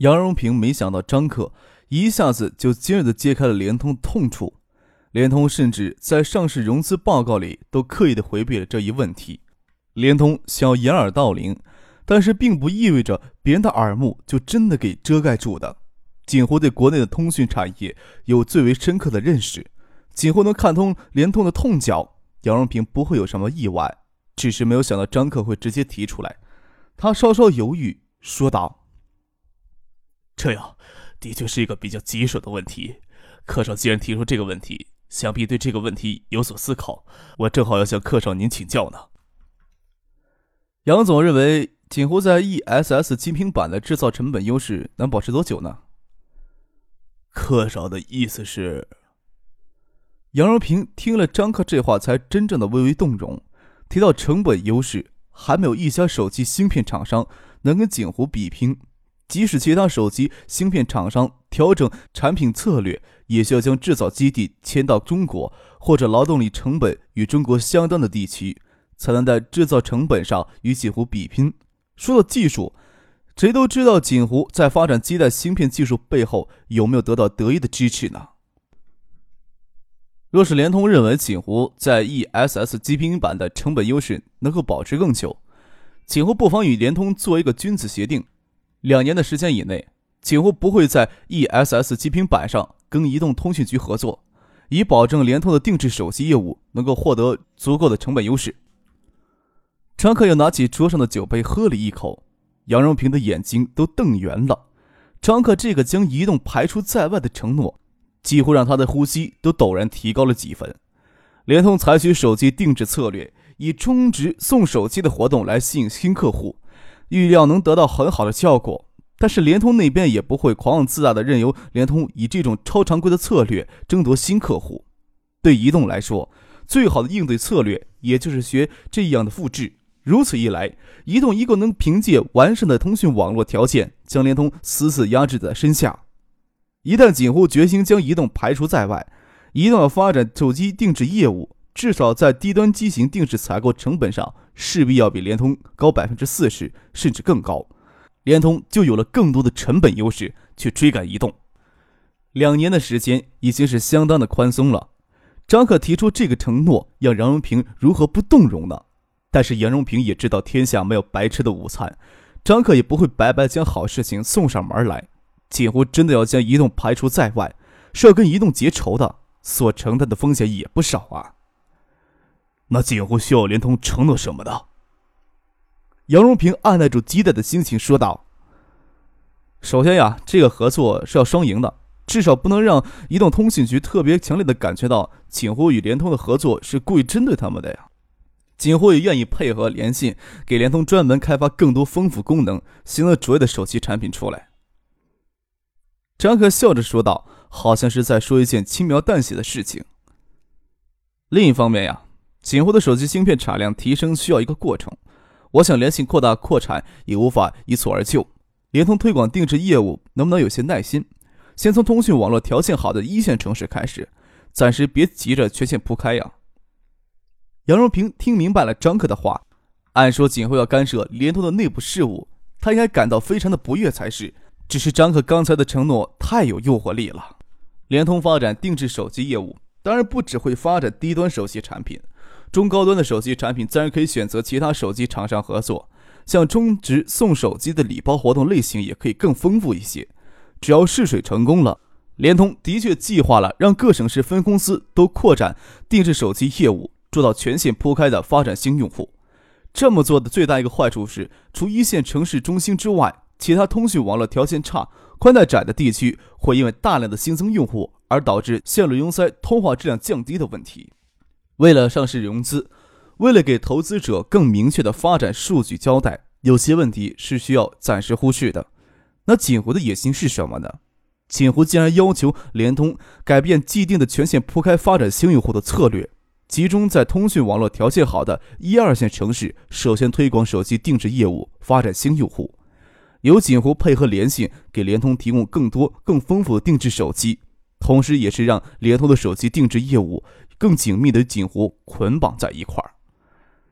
杨荣平没想到张克一下子就尖锐的揭开了联通的痛处，联通甚至在上市融资报告里都刻意的回避了这一问题。联通想要掩耳盗铃，但是并不意味着别人的耳目就真的给遮盖住的。锦湖对国内的通讯产业有最为深刻的认识，锦湖能看通联通的痛脚，杨荣平不会有什么意外，只是没有想到张克会直接提出来。他稍稍犹豫，说道。这样，的确是一个比较棘手的问题。课少既然提出这个问题，想必对这个问题有所思考。我正好要向课少您请教呢。杨总认为，锦湖在 ESS 精品版的制造成本优势能保持多久呢？课少的意思是，杨荣平听了张克这话，才真正的微微动容。提到成本优势，还没有一家手机芯片厂商能跟锦湖比拼。即使其他手机芯片厂商调整产品策略，也需要将制造基地迁到中国或者劳动力成本与中国相当的地区，才能在制造成本上与锦湖比拼。说到技术，谁都知道锦湖在发展基带芯片技术背后有没有得到德意的支持呢？若是联通认为锦湖在 ESS 基拼版的成本优势能够保持更久，锦湖不妨与联通做一个君子协定。两年的时间以内，锦湖不会在 ESS 极品版上跟移动通讯局合作，以保证联通的定制手机业务能够获得足够的成本优势。张克又拿起桌上的酒杯喝了一口，杨荣平的眼睛都瞪圆了。张克这个将移动排除在外的承诺，几乎让他的呼吸都陡然提高了几分。联通采取手机定制策略，以充值送手机的活动来吸引新客户。预料能得到很好的效果，但是联通那边也不会狂妄自大的任由联通以这种超常规的策略争夺新客户。对移动来说，最好的应对策略也就是学这样的复制。如此一来，移动一个能凭借完善的通讯网络条件将联通死死压制在身下。一旦锦湖决心将移动排除在外，移动要发展手机定制业务。至少在低端机型定制采购成本上，势必要比联通高百分之四十，甚至更高。联通就有了更多的成本优势去追赶移动。两年的时间已经是相当的宽松了。张可提出这个承诺，让杨荣平如何不动容呢？但是杨荣平也知道天下没有白吃的午餐，张可也不会白白将好事情送上门来。锦湖真的要将移动排除在外，是要跟移动结仇的，所承担的风险也不少啊。那锦湖需要联通承诺什么的？杨荣平按耐住期待的心情说道：“首先呀，这个合作是要双赢的，至少不能让移动通信局特别强烈的感觉到锦湖与联通的合作是故意针对他们的呀。锦湖也愿意配合联信，给联通专门开发更多丰富功能、形而卓越的手机产品出来。”张可笑着说道，好像是在说一件轻描淡写的事情。另一方面呀。锦湖的手机芯片产量提升需要一个过程，我想联信扩大扩产也无法一蹴而就。联通推广定制业务能不能有些耐心，先从通讯网络条件好的一线城市开始，暂时别急着全线铺开呀。杨荣平听明白了张克的话，按说锦辉要干涉联通的内部事务，他应该感到非常的不悦才是。只是张克刚才的承诺太有诱惑力了。联通发展定制手机业务，当然不只会发展低端手机产品。中高端的手机产品自然可以选择其他手机厂商合作，像充值送手机的礼包活动类型也可以更丰富一些。只要试水成功了，联通的确计划了让各省市分公司都扩展定制手机业务，做到全线铺开的发展新用户。这么做的最大一个坏处是，除一线城市中心之外，其他通讯网络条件差、宽带窄的地区会因为大量的新增用户而导致线路拥塞、通话质量降低的问题。为了上市融资，为了给投资者更明确的发展数据交代，有些问题是需要暂时忽视的。那锦湖的野心是什么呢？锦湖竟然要求联通改变既定的全线铺开发展新用户的策略，集中在通讯网络条件好的一二线城市，首先推广手机定制业务，发展新用户。由锦湖配合联信，给联通提供更多、更丰富的定制手机，同时也是让联通的手机定制业务更紧密的锦湖捆绑在一块儿。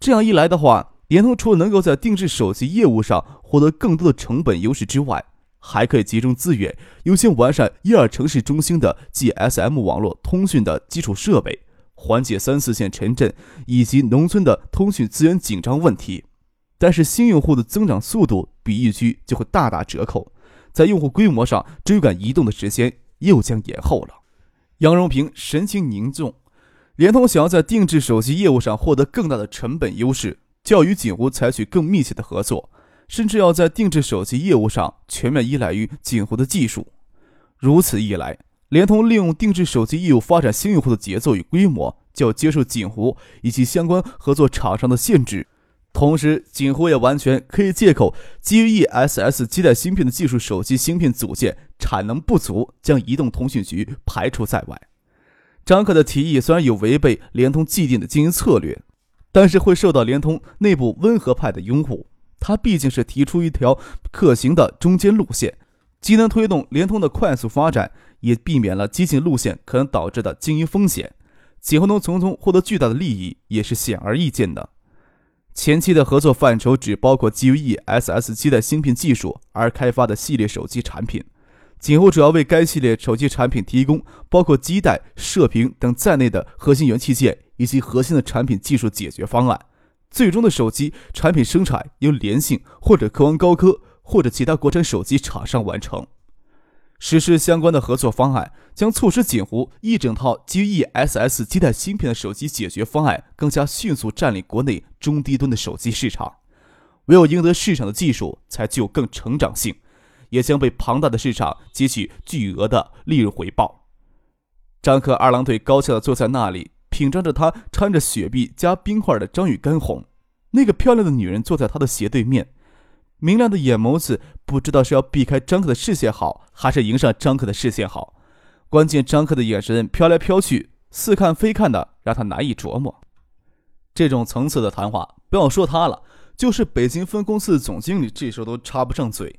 这样一来的话，联通除了能够在定制手机业务上获得更多的成本优势之外，还可以集中资源，优先完善一二城市中心的 GSM 网络通讯的基础设备，缓解三四线城镇以及农村的通讯资源紧张问题。但是新用户的增长速度比疫区就会大打折扣，在用户规模上追赶移动的时间又将延后了。杨荣平神情凝重。联通想要在定制手机业务上获得更大的成本优势，就要与锦湖采取更密切的合作，甚至要在定制手机业务上全面依赖于锦湖的技术。如此一来，联通利用定制手机业务发展新用户的节奏与规模，就要接受锦湖以及相关合作厂商的限制。同时，锦湖也完全可以借口基于 ESS 基带芯片的技术手机芯片组件产能不足，将移动通讯局排除在外。张克的提议虽然有违背联通既定的经营策略，但是会受到联通内部温和派的拥护。他毕竟是提出一条可行的中间路线，既能推动联通的快速发展，也避免了激进路线可能导致的经营风险。锦湖能从中获得巨大的利益，也是显而易见的。前期的合作范畴只包括基于 ESS 基带芯片技术而开发的系列手机产品。锦湖主要为该系列手机产品提供包括基带、射频等在内的核心元器件以及核心的产品技术解决方案。最终的手机产品生产由联信或者科王高科或者其他国产手机厂商完成。实施相关的合作方案，将促使锦湖一整套基于 ESS 基带芯片的手机解决方案更加迅速占领国内中低端的手机市场。唯有赢得市场的技术，才具有更成长性。也将被庞大的市场汲取巨额的利润回报。张克二郎腿高翘的坐在那里，品尝着他掺着雪碧加冰块的章鱼干红。那个漂亮的女人坐在他的斜对面，明亮的眼眸子不知道是要避开张克的视线好，还是迎上张克的视线好。关键张克的眼神飘来飘去，似看非看的，让他难以琢磨。这种层次的谈话，不要说他了，就是北京分公司的总经理，这时候都插不上嘴。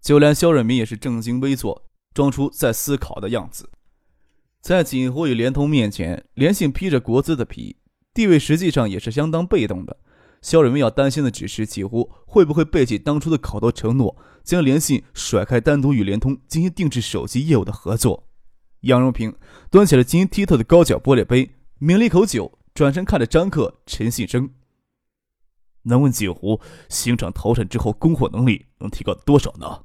就连肖瑞明也是正襟危坐，装出在思考的样子。在锦湖与联通面前，联信披着国资的皮，地位实际上也是相当被动的。肖瑞明要担心的只是锦湖会不会背弃当初的口头承诺，将联信甩开，单独与联通进行定制手机业务的合作。杨荣平端起了晶莹剔透的高脚玻璃杯，抿了一口酒，转身看着张克、陈信生。能问锦湖新厂投产之后供货能力能提高多少呢？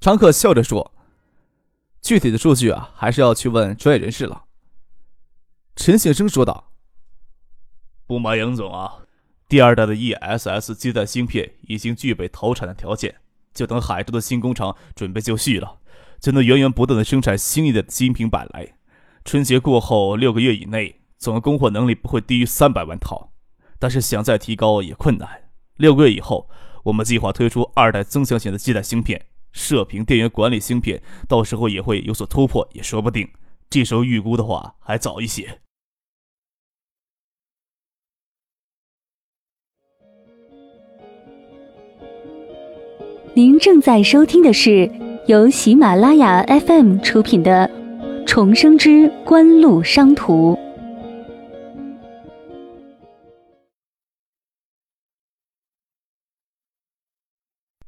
常客笑着说：“具体的数据啊，还是要去问专业人士了。”陈先生说道：“不瞒杨总啊，第二代的 ESS 基带芯片已经具备投产的条件，就等海州的新工厂准备就绪了，就能源源不断的生产新一代的新品板来。春节过后六个月以内，总的供货能力不会低于三百万套，但是想再提高也困难。六个月以后，我们计划推出二代增强型的基带芯片。”射频电源管理芯片到时候也会有所突破，也说不定。这时候预估的话还早一些。您正在收听的是由喜马拉雅 FM 出品的《重生之官路商途》。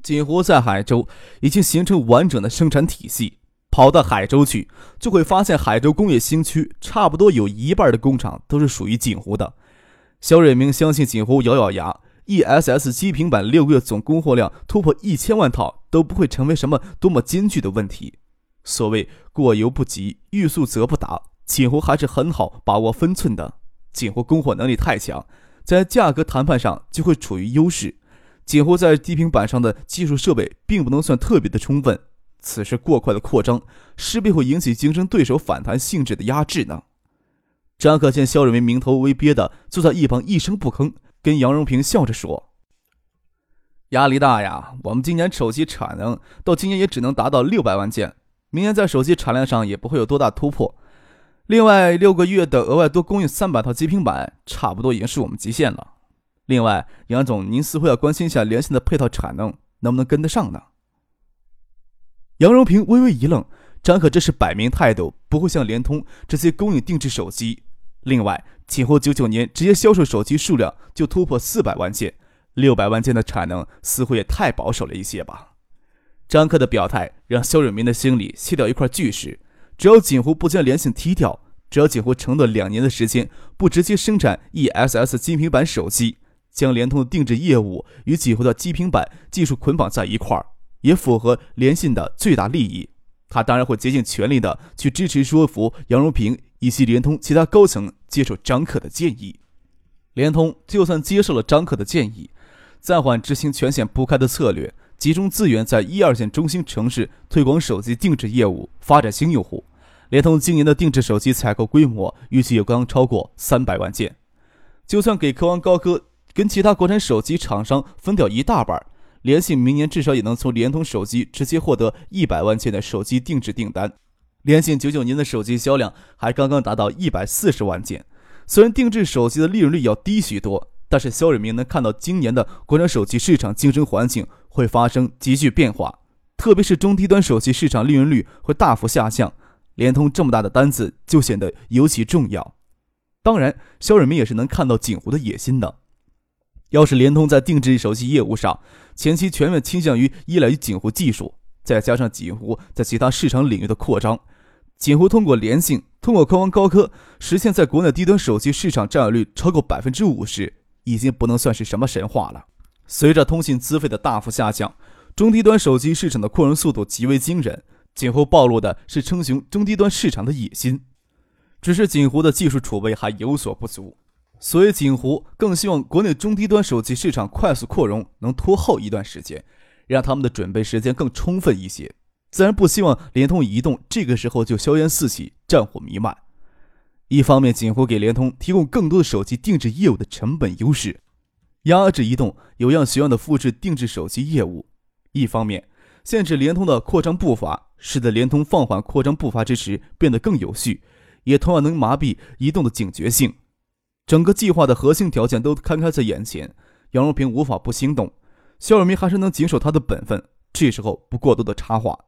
锦湖在海州已经形成完整的生产体系，跑到海州去，就会发现海州工业新区差不多有一半的工厂都是属于锦湖的。肖瑞明相信锦湖咬咬牙，ESS 机平板六个月总供货量突破一千万套都不会成为什么多么艰巨的问题。所谓过犹不及，欲速则不达，锦湖还是很好把握分寸的。锦湖供货能力太强，在价格谈判上就会处于优势。几乎在低平板上的技术设备并不能算特别的充分，此时过快的扩张势必会引起竞争对手反弹性质的压制呢。张可见肖瑞明名头微憋的坐在一旁一声不吭，跟杨荣平笑着说：“压力大呀，我们今年手机产能到今年也只能达到六百万件，明年在手机产量上也不会有多大突破。另外，六个月的额外多供应三百套极品版，差不多已经是我们极限了。另外，杨总，您似乎要关心一下联信的配套产能能不能跟得上呢？杨荣平微微一愣，张可这是摆明态度，不会向联通直接供应定制手机。另外，今后九九年直接销售手机数量就突破四百万件，六百万件的产能似乎也太保守了一些吧？张克的表态让肖永明的心里卸掉一块巨石。只要锦湖不将联信踢掉，只要锦湖承诺两年的时间不直接生产 ESS 金平板手机，将联通的定制业务与几乎的基平板技术捆绑在一块儿，也符合联信的最大利益。他当然会竭尽全力的去支持说服杨荣平以及联通其他高层接受张可的建议。联通就算接受了张可的建议，暂缓执行全线铺开的策略。集中资源在一二线中心城市推广手机定制业务，发展新用户。联通今年的定制手机采购规模预计有刚超过三百万件。就算给科王高科跟其他国产手机厂商分掉一大半，联信明年至少也能从联通手机直接获得一百万件的手机定制订单。联信九九年的手机销量还刚刚达到一百四十万件，虽然定制手机的利润率要低许多。但是肖瑞明能看到今年的国产手机市场竞争环境会发生急剧变化，特别是中低端手机市场利润率会大幅下降，联通这么大的单子就显得尤其重要。当然，肖瑞明也是能看到锦湖的野心的。要是联通在定制手机业务上前期全面倾向于依赖于锦湖技术，再加上锦湖在其他市场领域的扩张，锦湖通过联信、通过科王高科实现在国内低端手机市场占有率超过百分之五十。已经不能算是什么神话了。随着通信资费的大幅下降，中低端手机市场的扩容速度极为惊人。锦湖暴露的是称雄中低端市场的野心，只是锦湖的技术储备还有所不足，所以锦湖更希望国内中低端手机市场快速扩容能拖后一段时间，让他们的准备时间更充分一些。自然不希望联通、移动这个时候就硝烟四起、战火弥漫。一方面，锦湖给联通提供更多的手机定制业务的成本优势，压制移动有样学样的复制定制手机业务；一方面，限制联通的扩张步伐，使得联通放缓扩张步伐之时变得更有序，也同样能麻痹移动的警觉性。整个计划的核心条件都摊开在眼前，杨荣平无法不心动。肖尔明还是能谨守他的本分，这时候不过多的插话。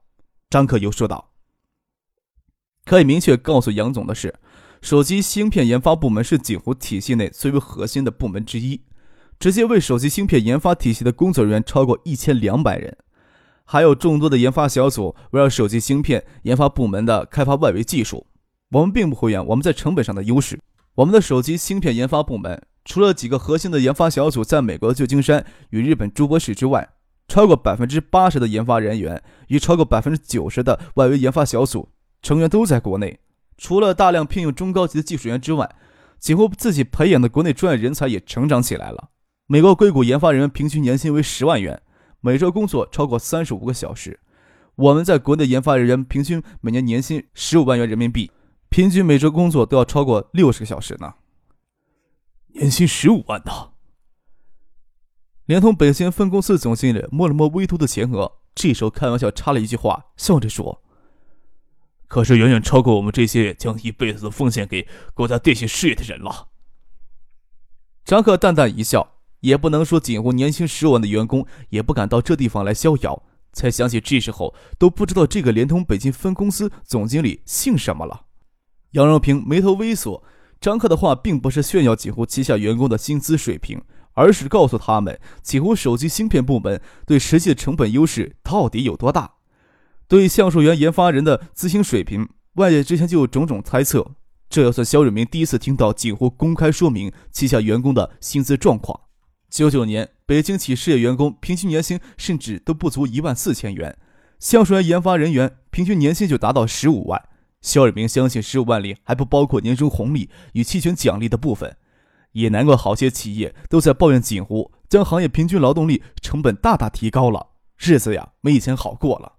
张克又说道：“可以明确告诉杨总的是。”手机芯片研发部门是锦湖体系内最为核心的部门之一，直接为手机芯片研发体系的工作人员超过一千两百人，还有众多的研发小组围绕手机芯片研发部门的开发外围技术。我们并不会怨我们在成本上的优势。我们的手机芯片研发部门除了几个核心的研发小组在美国旧金山与日本珠波市之外，超过百分之八十的研发人员与超过百分之九十的外围研发小组成员都在国内。除了大量聘用中高级的技术员之外，几乎自己培养的国内专业人才也成长起来了。美国硅谷研发人员平均年薪为十万元，每周工作超过三十五个小时。我们在国内研发人员平均每年年薪十五万元人民币，平均每周工作都要超过六十个小时呢。年薪十五万呢？联通北京分公司总经理摸了摸微凸的前额，这时候开玩笑插了一句话，笑着说。可是远远超过我们这些将一辈子都奉献给国家电信事业的人了。张克淡淡一笑，也不能说仅乎年薪十万的员工也不敢到这地方来逍遥。才想起这时候都不知道这个联通北京分公司总经理姓什么了。杨荣平眉头微锁，张克的话并不是炫耀锦湖旗下员工的薪资水平，而是告诉他们锦湖手机芯片部门对实际的成本优势到底有多大。对橡树园研发人的资薪水平，外界之前就有种种猜测。这要算肖瑞明第一次听到锦湖公开说明旗下员工的薪资状况。九九年，北京企事业员工平均年薪甚至都不足一万四千元，橡树园研发人员平均年薪就达到十五万。肖瑞明相信，十五万里还不包括年终红利与期权奖励的部分。也难怪好些企业都在抱怨锦湖将行业平均劳动力成本大大提高了，日子呀没以前好过了。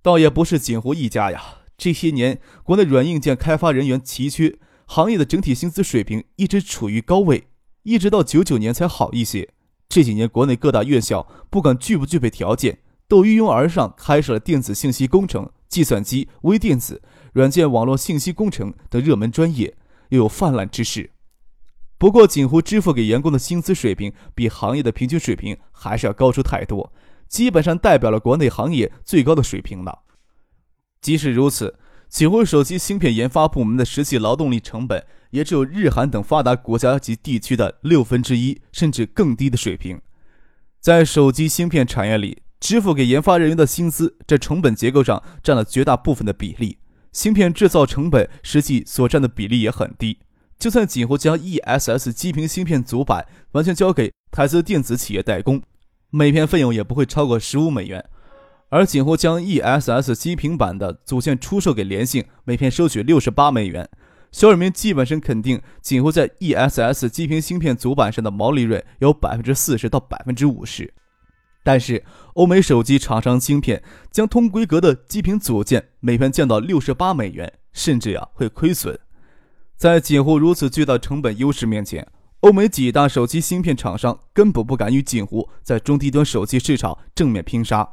倒也不是锦湖一家呀，这些年国内软硬件开发人员奇缺，行业的整体薪资水平一直处于高位，一直到九九年才好一些。这几年国内各大院校不管具不具备条件，都一拥而上开设了电子信息工程、计算机、微电子、软件、网络信息工程等热门专业，又有泛滥之势。不过，锦湖支付给员工的薪资水平比行业的平均水平还是要高出太多，基本上代表了国内行业最高的水平了。即使如此，锦湖手机芯片研发部门的实际劳动力成本也只有日韩等发达国家及地区的六分之一，甚至更低的水平。在手机芯片产业里，支付给研发人员的薪资，在成本结构上占了绝大部分的比例。芯片制造成本实际所占的比例也很低。就算锦湖将 ESS 基频芯片主板完全交给台资电子企业代工，每片费用也不会超过十五美元；而锦湖将 ESS 基频板的组件出售给联信，每片收取六十八美元。肖尔明基本上肯定，锦湖在 ESS 基频芯片主板上的毛利润有百分之四十到百分之五十。但是，欧美手机厂商芯片将同规格的基频组件每片降到六十八美元，甚至呀会亏损。在锦湖如此巨大成本优势面前，欧美几大手机芯片厂商根本不敢与锦湖在中低端手机市场正面拼杀。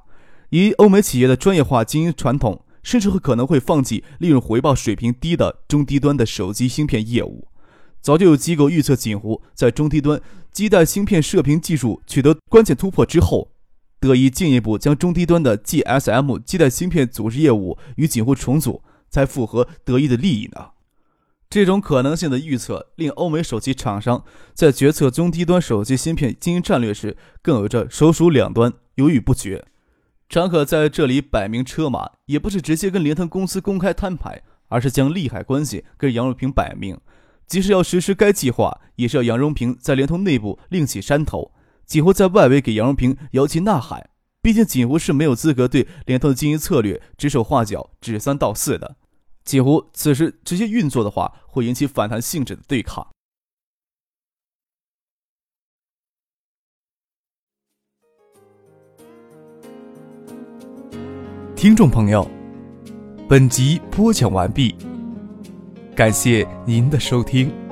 以欧美企业的专业化经营传统，甚至会可能会放弃利润回报水平低的中低端的手机芯片业务。早就有机构预测，锦湖在中低端基带芯片射频技术取得关键突破之后，得以进一步将中低端的 GSM 基带芯片组织业务与锦湖重组，才符合得意的利益呢。这种可能性的预测，令欧美手机厂商在决策中低端手机芯片经营战略时，更有着首鼠两端，犹豫不决。张可在这里摆明车马，也不是直接跟联通公司公开摊牌，而是将利害关系跟杨荣平摆明。即使要实施该计划，也是要杨荣平在联通内部另起山头，锦湖在外围给杨荣平摇旗呐喊。毕竟锦湖是没有资格对联通的经营策略指手画脚、指三道四的。几乎此时直接运作的话，会引起反弹性质的对抗。听众朋友，本集播讲完毕，感谢您的收听。